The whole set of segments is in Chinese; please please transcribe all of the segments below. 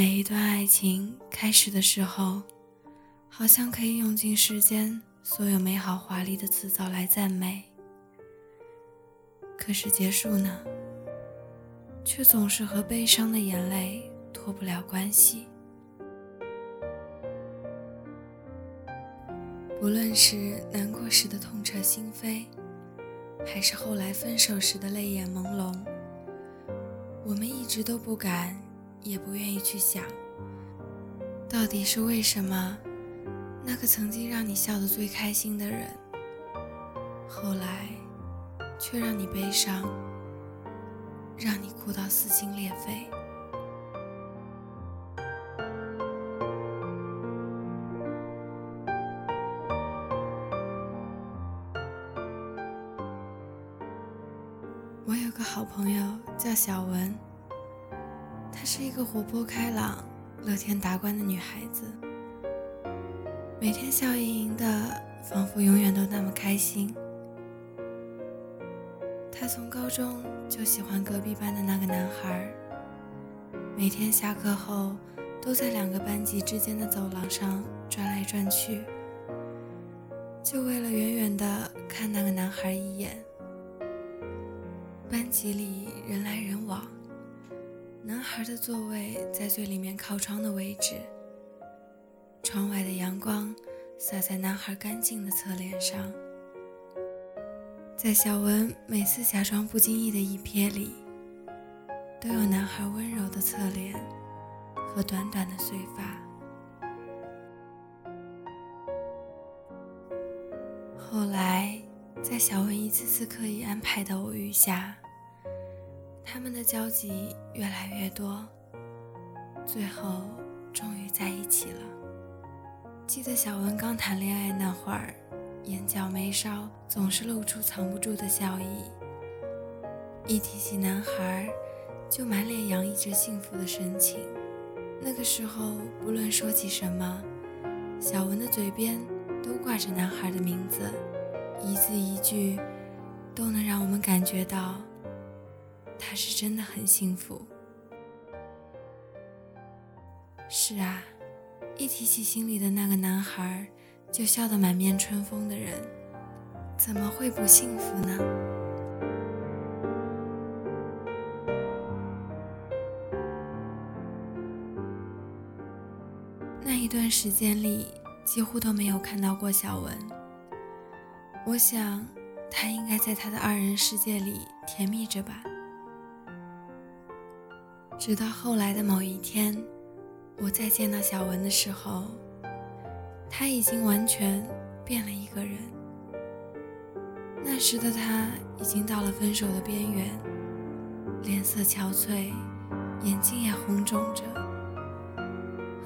每一段爱情开始的时候，好像可以用尽世间所有美好华丽的辞藻来赞美。可是结束呢，却总是和悲伤的眼泪脱不了关系。不论是难过时的痛彻心扉，还是后来分手时的泪眼朦胧，我们一直都不敢，也不愿意去想，到底是为什么，那个曾经让你笑得最开心的人，后来。却让你悲伤，让你哭到撕心裂肺。我有个好朋友叫小文，是一个活泼开朗、乐天达观的女孩子，每天笑盈盈的，仿佛永远都那么开心。她从高中就喜欢隔壁班的那个男孩，每天下课后都在两个班级之间的走廊上转来转去，就为了远远的看那个男孩一眼。班级里人来人往，男孩的座位在最里面靠窗的位置，窗外的阳光洒在男孩干净的侧脸上。在小文每次假装不经意的一瞥里，都有男孩温柔的侧脸和短短的碎发。后来，在小文一次次刻意安排的偶遇下，他们的交集越来越多，最后终于在一起了。记得小文刚谈恋爱那会儿。眼角眉梢总是露出藏不住的笑意，一提起男孩，就满脸洋溢着幸福的神情。那个时候，不论说起什么，小文的嘴边都挂着男孩的名字，一字一句都能让我们感觉到他是真的很幸福。是啊，一提起心里的那个男孩。就笑得满面春风的人，怎么会不幸福呢？那一段时间里，几乎都没有看到过小文。我想，他应该在他的二人世界里甜蜜着吧。直到后来的某一天，我再见到小文的时候。他已经完全变了一个人。那时的他已经到了分手的边缘，脸色憔悴，眼睛也红肿着，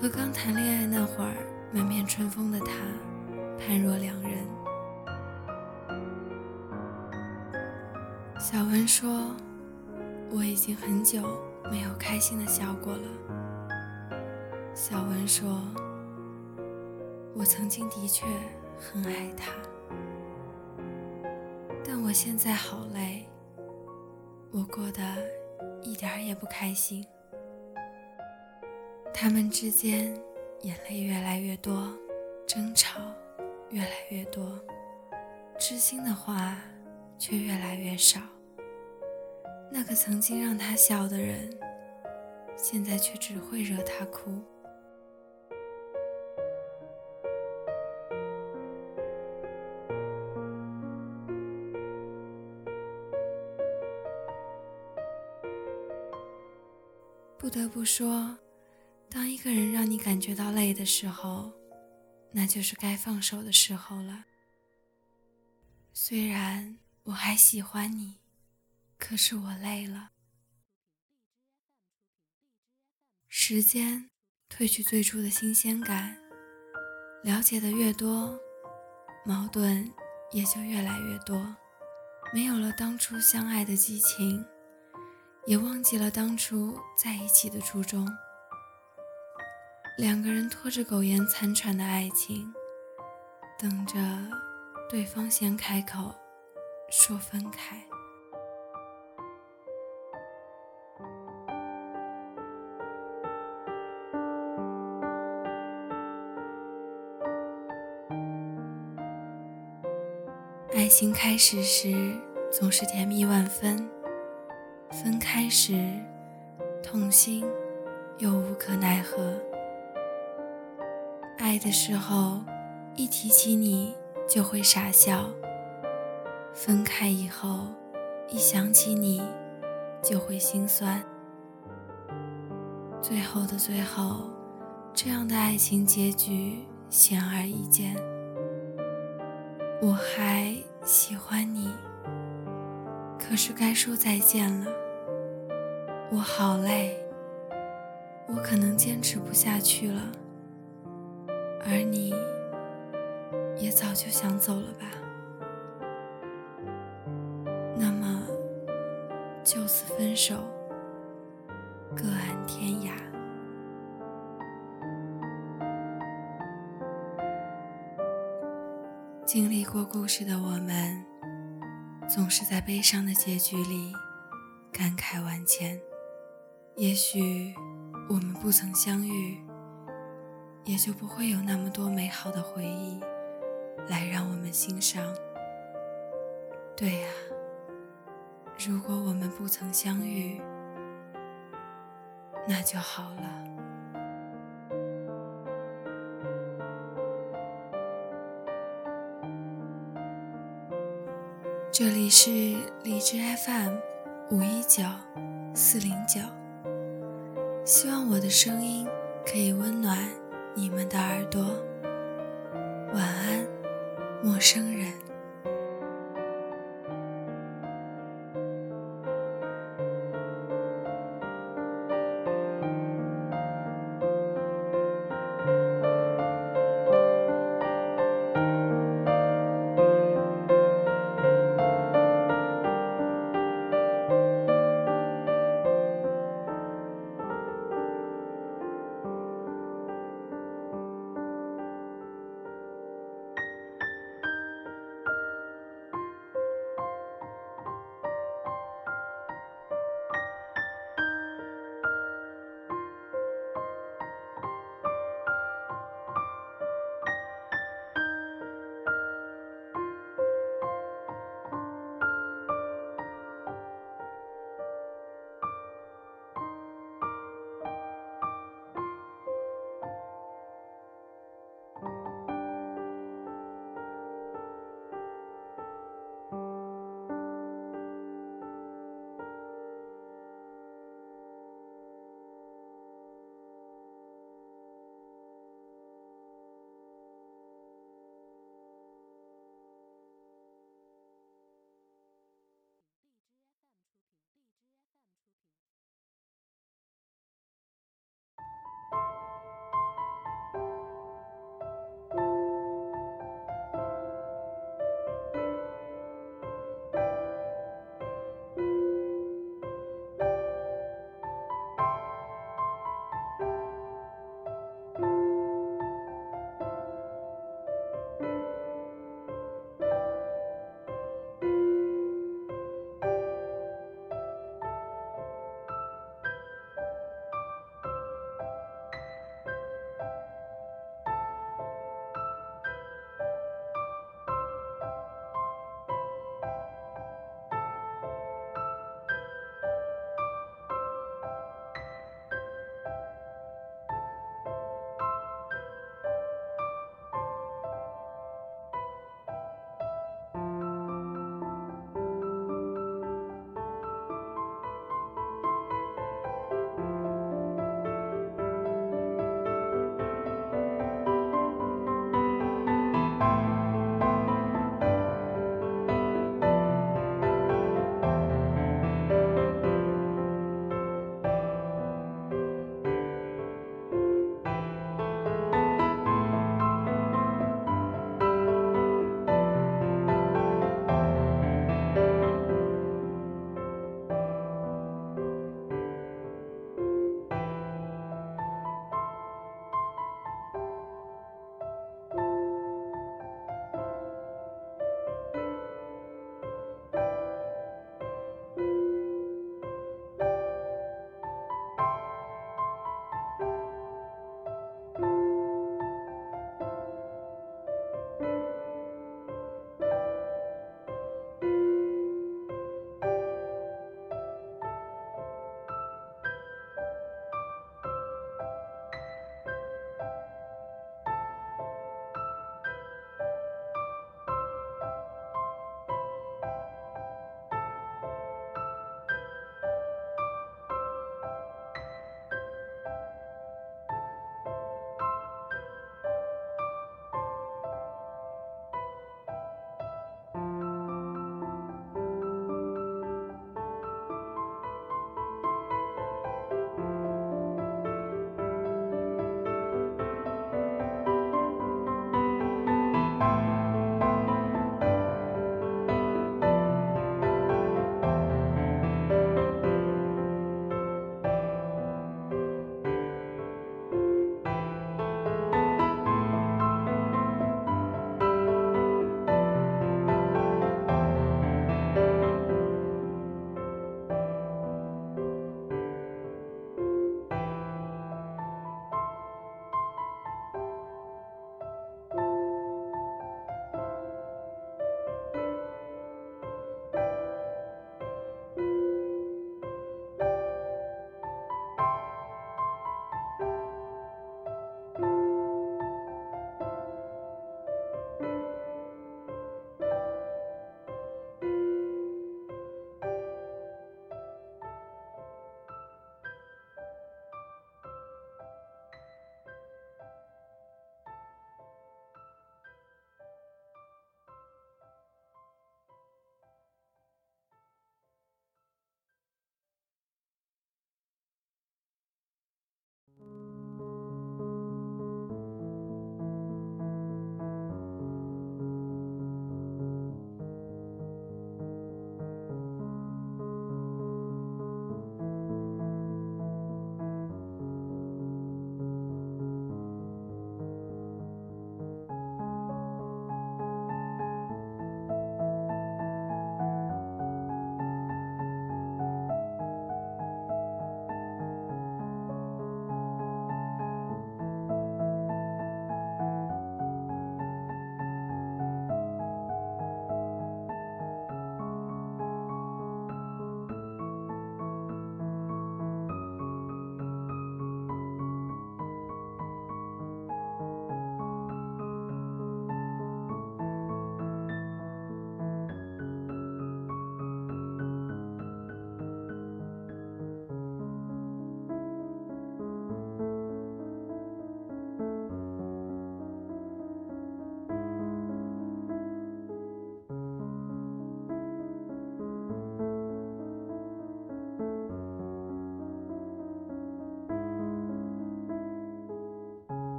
和刚谈恋爱那会儿满面春风的他判若两人。小文说：“我已经很久没有开心的笑过了。”小文说。我曾经的确很爱他，但我现在好累，我过得一点儿也不开心。他们之间眼泪越来越多，争吵越来越多，知心的话却越来越少。那个曾经让他笑的人，现在却只会惹他哭。不得不说，当一个人让你感觉到累的时候，那就是该放手的时候了。虽然我还喜欢你，可是我累了。时间褪去最初的新鲜感，了解的越多，矛盾也就越来越多，没有了当初相爱的激情。也忘记了当初在一起的初衷。两个人拖着苟延残喘的爱情，等着对方先开口说分开。情开始时总是甜蜜万分，分开时痛心又无可奈何。爱的时候，一提起你就会傻笑；分开以后，一想起你就会心酸。最后的最后，这样的爱情结局显而易见。我还喜欢你，可是该说再见了。我好累，我可能坚持不下去了。而你，也早就想走了吧？那么，就此分手，各经历过故事的我们，总是在悲伤的结局里感慨万千。也许我们不曾相遇。也就不会有那么多美好的回忆来让我们欣赏。对呀，如果我们不曾相遇，那就好了。这里是荔枝 FM 五一九四零九，希望我的声音可以温暖。你们的耳朵，晚安，陌生人。